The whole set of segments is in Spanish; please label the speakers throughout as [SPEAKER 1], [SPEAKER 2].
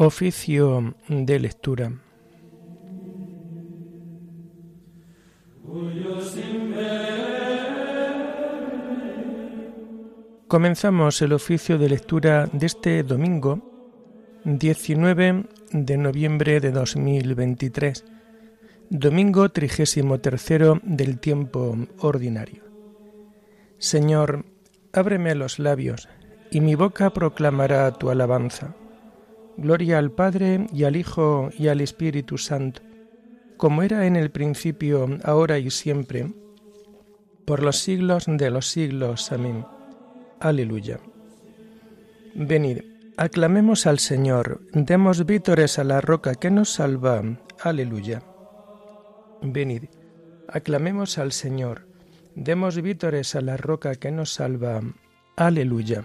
[SPEAKER 1] Oficio de lectura. Comenzamos el oficio de lectura de este domingo 19 de noviembre de 2023, domingo trigésimo tercero del tiempo ordinario. Señor, ábreme los labios, y mi boca proclamará tu alabanza. Gloria al Padre y al Hijo y al Espíritu Santo, como era en el principio, ahora y siempre, por los siglos de los siglos. Amén. Aleluya. Venid, aclamemos al Señor, demos vítores a la roca que nos salva. Aleluya. Venid, aclamemos al Señor, demos vítores a la roca que nos salva. Aleluya.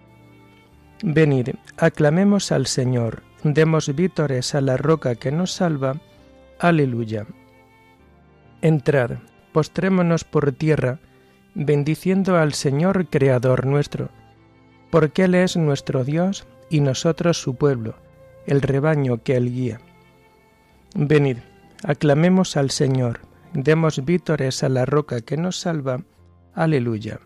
[SPEAKER 1] Venid, aclamemos al Señor, demos vítores a la roca que nos salva. Aleluya. Entrad, postrémonos por tierra, bendiciendo al Señor Creador nuestro, porque Él es nuestro Dios y nosotros su pueblo, el rebaño que Él guía. Venid, aclamemos al Señor, demos vítores a la roca que nos salva. Aleluya.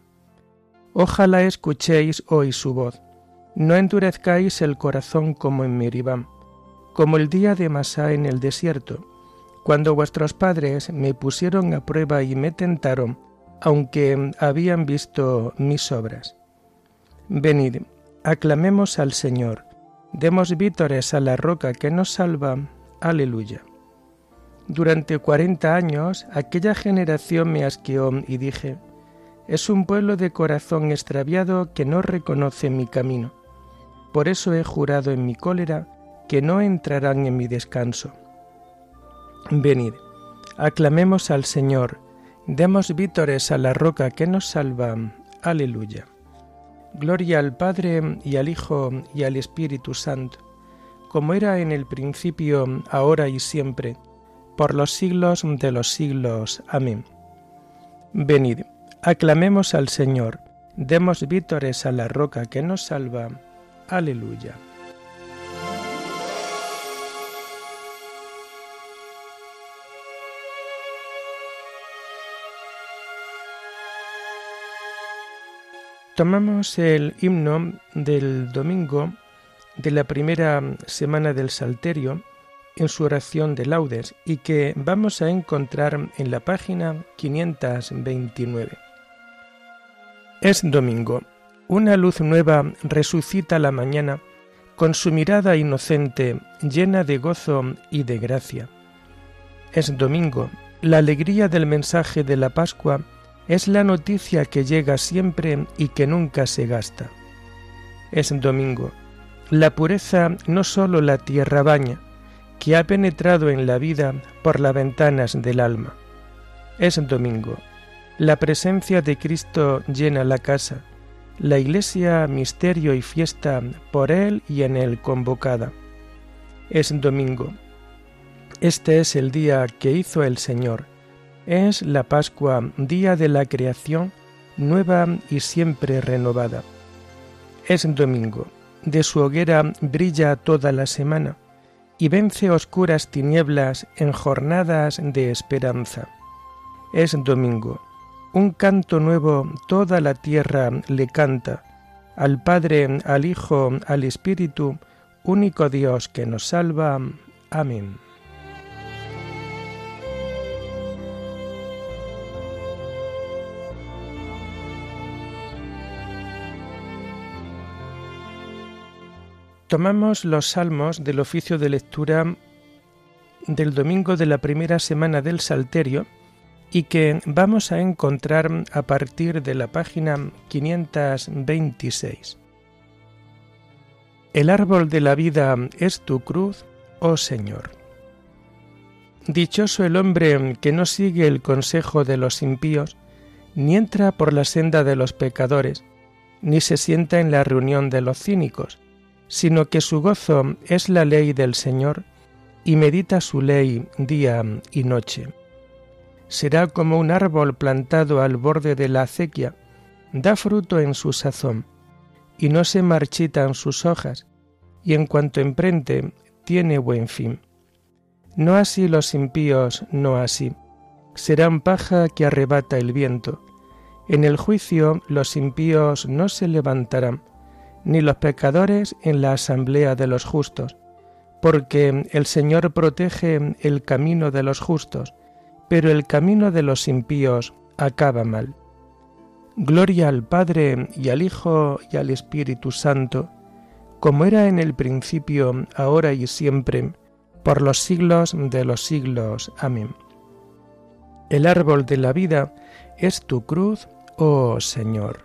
[SPEAKER 1] Ojalá escuchéis hoy su voz no endurezcáis el corazón como en Meribam, como el día de Masá en el desierto, cuando vuestros padres me pusieron a prueba y me tentaron, aunque habían visto mis obras. Venid, aclamemos al Señor, demos vítores a la roca que nos salva. Aleluya. Durante cuarenta años aquella generación me asqueó y dije, es un pueblo de corazón extraviado que no reconoce mi camino. Por eso he jurado en mi cólera que no entrarán en mi descanso. Venid, aclamemos al Señor, demos vítores a la roca que nos salva. Aleluya. Gloria al Padre y al Hijo y al Espíritu Santo, como era en el principio, ahora y siempre, por los siglos de los siglos. Amén. Venid, aclamemos al Señor, demos vítores a la roca que nos salva. Aleluya. Tomamos el himno del domingo de la primera semana del Salterio en su oración de laudes y que vamos a encontrar en la página 529. Es domingo una luz nueva resucita la mañana con su mirada inocente llena de gozo y de gracia. Es domingo, la alegría del mensaje de la Pascua es la noticia que llega siempre y que nunca se gasta. Es domingo, la pureza no sólo la tierra baña, que ha penetrado en la vida por las ventanas del alma. Es domingo, la presencia de Cristo llena la casa, la Iglesia misterio y fiesta por Él y en Él convocada. Es domingo. Este es el día que hizo el Señor. Es la Pascua, día de la creación, nueva y siempre renovada. Es domingo. De su hoguera brilla toda la semana y vence oscuras tinieblas en jornadas de esperanza. Es domingo un canto nuevo toda la tierra le canta, al Padre, al Hijo, al Espíritu, único Dios que nos salva. Amén. Tomamos los salmos del oficio de lectura del domingo de la primera semana del Salterio, y que vamos a encontrar a partir de la página 526. El árbol de la vida es tu cruz, oh Señor. Dichoso el hombre que no sigue el consejo de los impíos, ni entra por la senda de los pecadores, ni se sienta en la reunión de los cínicos, sino que su gozo es la ley del Señor, y medita su ley día y noche. Será como un árbol plantado al borde de la acequia, da fruto en su sazón, y no se marchitan sus hojas, y en cuanto emprende, tiene buen fin. No así los impíos, no así. Serán paja que arrebata el viento. En el juicio los impíos no se levantarán, ni los pecadores en la asamblea de los justos, porque el Señor protege el camino de los justos, pero el camino de los impíos acaba mal. Gloria al Padre y al Hijo y al Espíritu Santo, como era en el principio, ahora y siempre, por los siglos de los siglos. Amén. El árbol de la vida es tu cruz, oh Señor.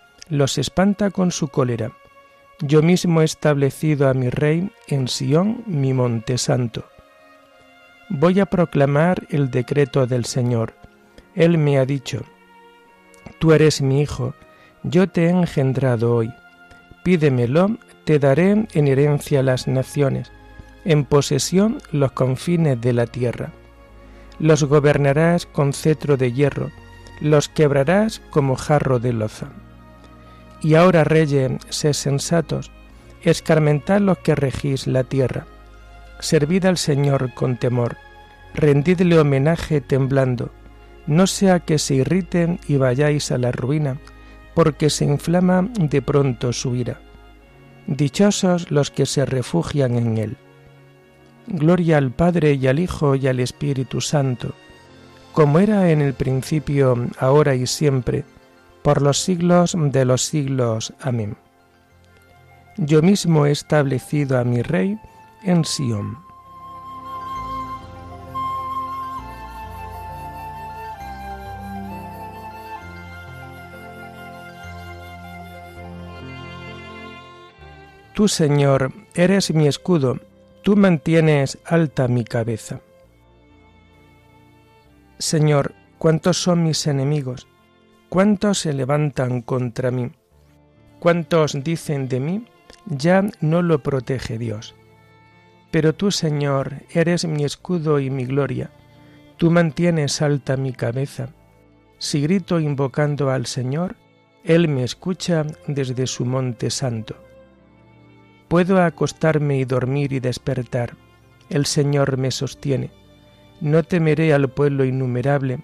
[SPEAKER 1] los espanta con su cólera. Yo mismo he establecido a mi rey en Sión, mi monte santo. Voy a proclamar el decreto del Señor él me ha dicho, Tú eres mi hijo, yo te he engendrado hoy. Pídemelo, te daré en herencia las naciones, en posesión los confines de la tierra. Los gobernarás con cetro de hierro, los quebrarás como jarro de loza. Y ahora, reyes, sé sensatos, escarmentad los que regís la tierra. Servid al Señor con temor, rendidle homenaje temblando, no sea que se irriten y vayáis a la ruina, porque se inflama de pronto su ira. Dichosos los que se refugian en él. Gloria al Padre y al Hijo y al Espíritu Santo, como era en el principio, ahora y siempre, por los siglos de los siglos. Amén. Yo mismo he establecido a mi Rey en Sión. Tú, Señor, eres mi escudo, tú mantienes alta mi cabeza. Señor, ¿cuántos son mis enemigos? ¿Cuántos se levantan contra mí? ¿Cuántos dicen de mí? Ya no lo protege Dios. Pero tú, Señor, eres mi escudo y mi gloria. Tú mantienes alta mi cabeza. Si grito invocando al Señor, Él me escucha desde su monte santo. Puedo acostarme y dormir y despertar. El Señor me sostiene. No temeré al pueblo innumerable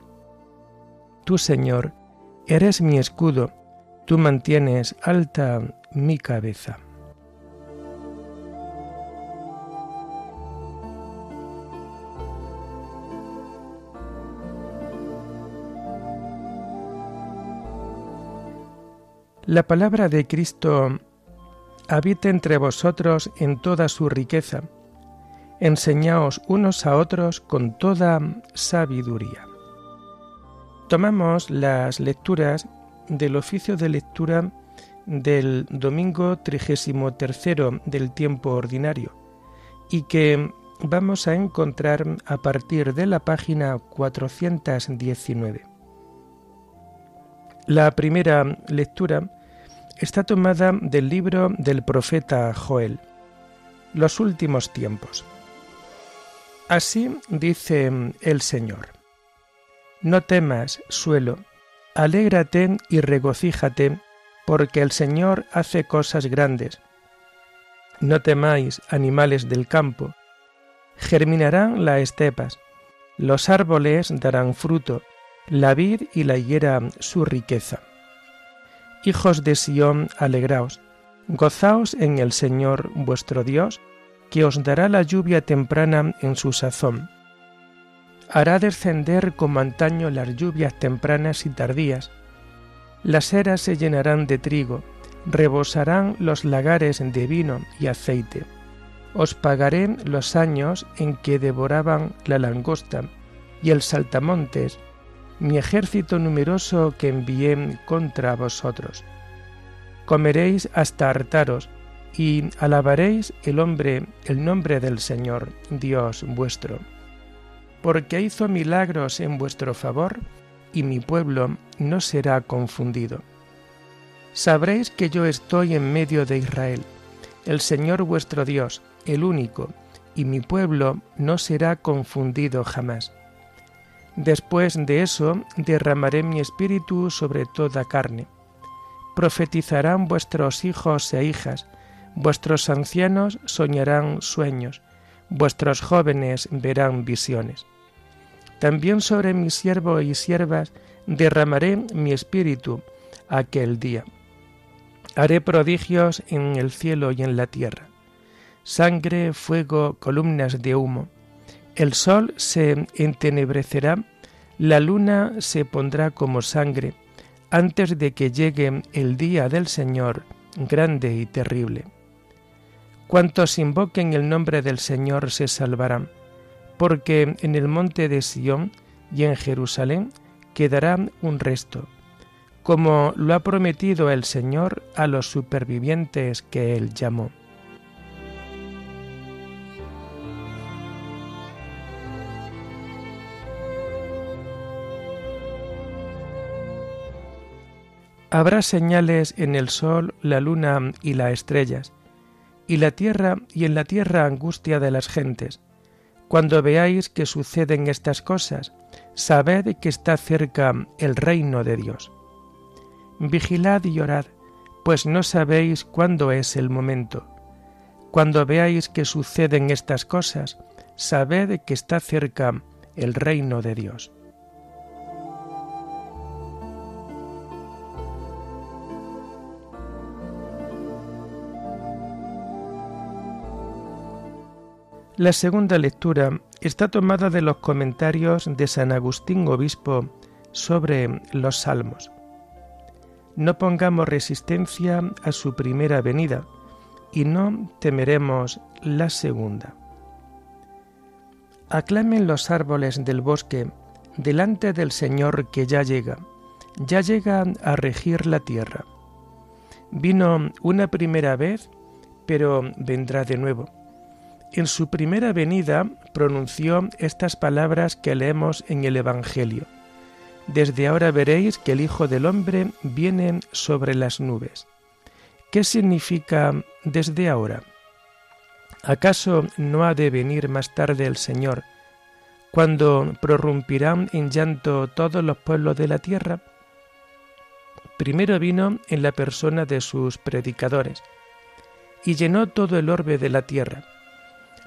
[SPEAKER 1] Tú, Señor, eres mi escudo, tú mantienes alta mi cabeza. La palabra de Cristo habita entre vosotros en toda su riqueza. Enseñaos unos a otros con toda sabiduría. Tomamos las lecturas del oficio de lectura del domingo trigésimo tercero del tiempo ordinario y que vamos a encontrar a partir de la página 419. La primera lectura está tomada del libro del profeta Joel, Los últimos tiempos. Así dice el Señor. No temas, suelo, alégrate y regocíjate, porque el Señor hace cosas grandes. No temáis, animales del campo, germinarán las estepas, los árboles darán fruto, la vid y la higuera su riqueza. Hijos de Sión, alegraos, gozaos en el Señor vuestro Dios, que os dará la lluvia temprana en su sazón. Hará descender como antaño las lluvias tempranas y tardías. Las eras se llenarán de trigo, rebosarán los lagares de vino y aceite. Os pagaré los años en que devoraban la langosta y el saltamontes, mi ejército numeroso que envié contra vosotros. Comeréis hasta hartaros, y alabaréis el hombre el nombre del Señor, Dios vuestro, porque hizo milagros en vuestro favor, y mi pueblo no será confundido. Sabréis que yo estoy en medio de Israel, el Señor vuestro Dios, el único, y mi pueblo no será confundido jamás. Después de eso derramaré mi espíritu sobre toda carne. Profetizarán vuestros hijos e hijas, Vuestros ancianos soñarán sueños, vuestros jóvenes verán visiones. También sobre mis siervos y siervas derramaré mi espíritu aquel día. Haré prodigios en el cielo y en la tierra. Sangre, fuego, columnas de humo. El sol se entenebrecerá, la luna se pondrá como sangre, antes de que llegue el día del Señor grande y terrible. Cuantos invoquen el nombre del Señor se salvarán, porque en el monte de Sión y en Jerusalén quedará un resto, como lo ha prometido el Señor a los supervivientes que él llamó. Habrá señales en el sol, la luna y las estrellas, y la tierra y en la tierra angustia de las gentes. Cuando veáis que suceden estas cosas, sabed que está cerca el reino de Dios. Vigilad y orad, pues no sabéis cuándo es el momento. Cuando veáis que suceden estas cosas, sabed que está cerca el reino de Dios. La segunda lectura está tomada de los comentarios de San Agustín Obispo sobre los Salmos. No pongamos resistencia a su primera venida y no temeremos la segunda. Aclamen los árboles del bosque delante del Señor que ya llega, ya llega a regir la tierra. Vino una primera vez, pero vendrá de nuevo en su primera venida pronunció estas palabras que leemos en el Evangelio. Desde ahora veréis que el Hijo del Hombre viene sobre las nubes. ¿Qué significa desde ahora? ¿Acaso no ha de venir más tarde el Señor, cuando prorrumpirán en llanto todos los pueblos de la tierra? Primero vino en la persona de sus predicadores, y llenó todo el orbe de la tierra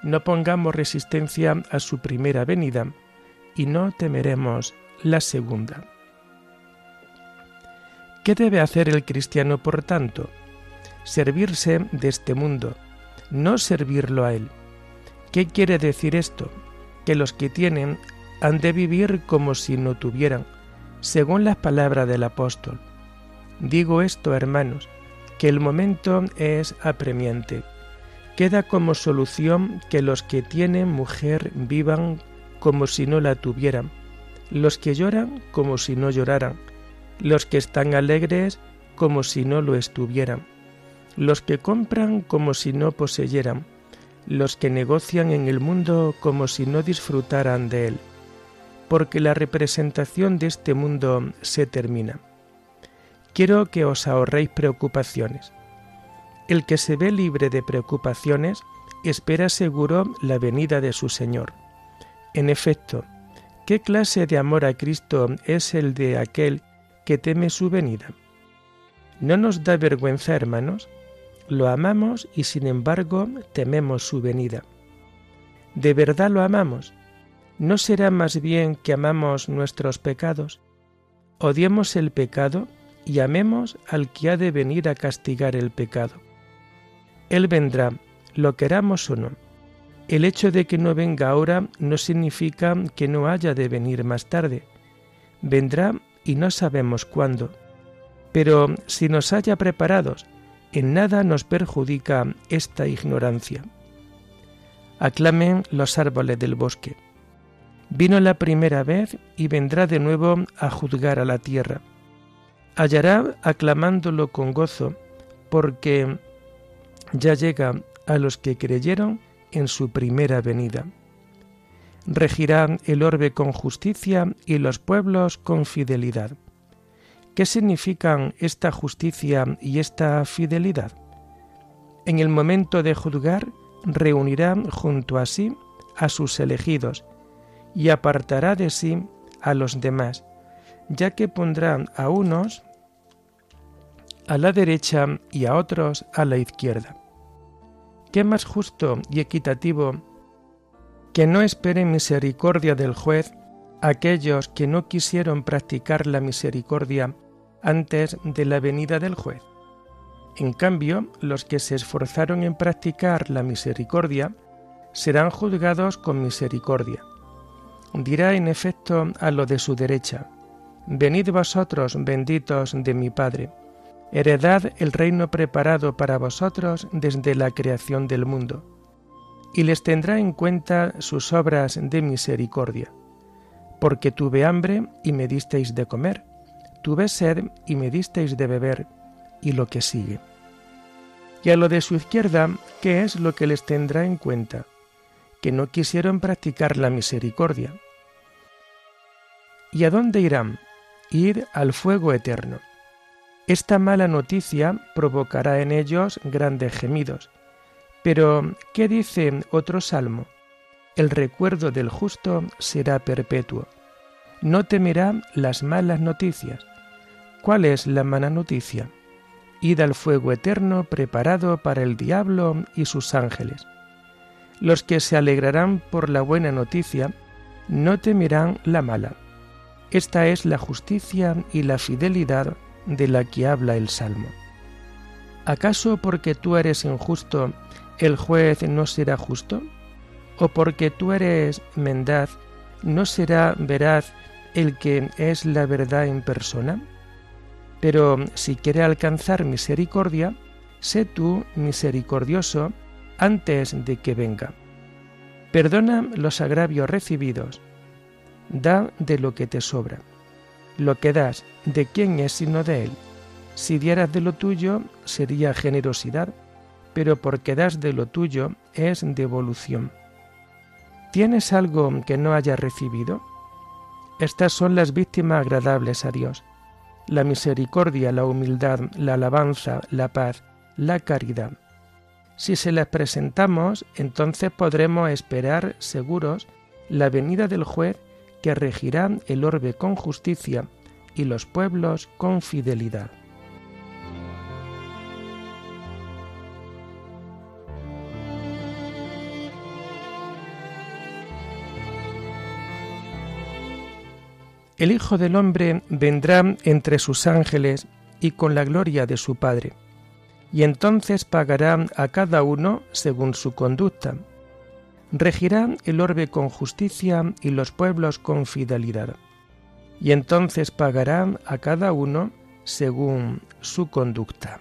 [SPEAKER 1] no pongamos resistencia a su primera venida y no temeremos la segunda. ¿Qué debe hacer el cristiano, por tanto? Servirse de este mundo, no servirlo a él. ¿Qué quiere decir esto? Que los que tienen han de vivir como si no tuvieran, según las palabras del apóstol. Digo esto, hermanos, que el momento es apremiante queda como solución que los que tienen mujer vivan como si no la tuvieran, los que lloran como si no lloraran, los que están alegres como si no lo estuvieran, los que compran como si no poseyeran, los que negocian en el mundo como si no disfrutaran de él, porque la representación de este mundo se termina. Quiero que os ahorréis preocupaciones. El que se ve libre de preocupaciones espera seguro la venida de su Señor. En efecto, ¿qué clase de amor a Cristo es el de aquel que teme su venida? ¿No nos da vergüenza, hermanos? Lo amamos y sin embargo tememos su venida. ¿De verdad lo amamos? ¿No será más bien que amamos nuestros pecados? Odiemos el pecado y amemos al que ha de venir a castigar el pecado. Él vendrá, lo queramos o no. El hecho de que no venga ahora no significa que no haya de venir más tarde. Vendrá y no sabemos cuándo. Pero si nos haya preparados, en nada nos perjudica esta ignorancia. Aclamen los árboles del bosque. Vino la primera vez y vendrá de nuevo a juzgar a la tierra. Hallará aclamándolo con gozo, porque ya llega a los que creyeron en su primera venida. Regirá el orbe con justicia y los pueblos con fidelidad. ¿Qué significan esta justicia y esta fidelidad? En el momento de juzgar, reunirá junto a sí a sus elegidos y apartará de sí a los demás, ya que pondrá a unos a la derecha y a otros a la izquierda. ¿Qué más justo y equitativo que no espere misericordia del juez aquellos que no quisieron practicar la misericordia antes de la venida del juez? En cambio, los que se esforzaron en practicar la misericordia serán juzgados con misericordia. Dirá en efecto a lo de su derecha, Venid vosotros, benditos de mi Padre, heredad el reino preparado para vosotros desde la creación del mundo, y les tendrá en cuenta sus obras de misericordia, porque tuve hambre y me disteis de comer, tuve sed y me disteis de beber, y lo que sigue. Y a lo de su izquierda, ¿qué es lo que les tendrá en cuenta? Que no quisieron practicar la misericordia. ¿Y a dónde irán? Ir al fuego eterno esta mala noticia provocará en ellos grandes gemidos. Pero, ¿qué dice otro salmo? El recuerdo del justo será perpetuo. No temerá las malas noticias. ¿Cuál es la mala noticia? Id al fuego eterno preparado para el diablo y sus ángeles. Los que se alegrarán por la buena noticia no temerán la mala. Esta es la justicia y la fidelidad de la que habla el Salmo. ¿Acaso porque tú eres injusto, el juez no será justo? ¿O porque tú eres mendaz, no será veraz el que es la verdad en persona? Pero si quiere alcanzar misericordia, sé tú misericordioso antes de que venga. Perdona los agravios recibidos, da de lo que te sobra lo que das, ¿de quién es sino de Él? Si dieras de lo tuyo, sería generosidad, pero porque das de lo tuyo es devolución. ¿Tienes algo que no hayas recibido? Estas son las víctimas agradables a Dios. La misericordia, la humildad, la alabanza, la paz, la caridad. Si se las presentamos, entonces podremos esperar seguros la venida del juez que regirá el orbe con justicia y los pueblos con fidelidad. El Hijo del Hombre vendrá entre sus ángeles y con la gloria de su Padre, y entonces pagará a cada uno según su conducta regirá el orbe con justicia y los pueblos con fidelidad. Y entonces pagará a cada uno según su conducta.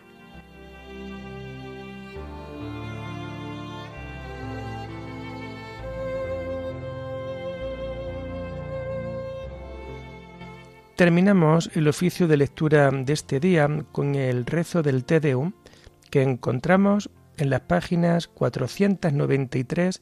[SPEAKER 1] Terminamos el oficio de lectura de este día con el rezo del Te que encontramos en las páginas 493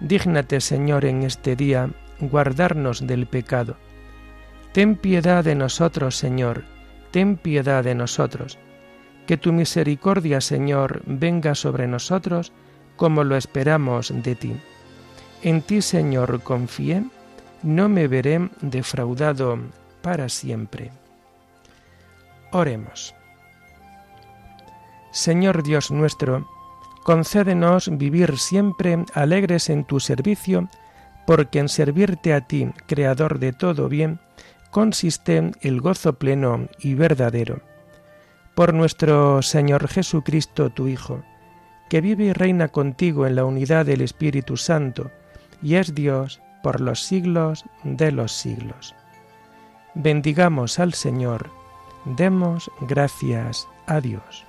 [SPEAKER 1] Dígnate, Señor, en este día guardarnos del pecado. Ten piedad de nosotros, Señor, ten piedad de nosotros. Que tu misericordia, Señor, venga sobre nosotros como lo esperamos de ti. En ti, Señor, confié, no me veré defraudado para siempre. Oremos. Señor Dios nuestro, concédenos vivir siempre alegres en tu servicio, porque en servirte a ti, Creador de todo bien, consiste el gozo pleno y verdadero. Por nuestro Señor Jesucristo, tu Hijo, que vive y reina contigo en la unidad del Espíritu Santo, y es Dios por los siglos de los siglos. Bendigamos al Señor, demos gracias a Dios.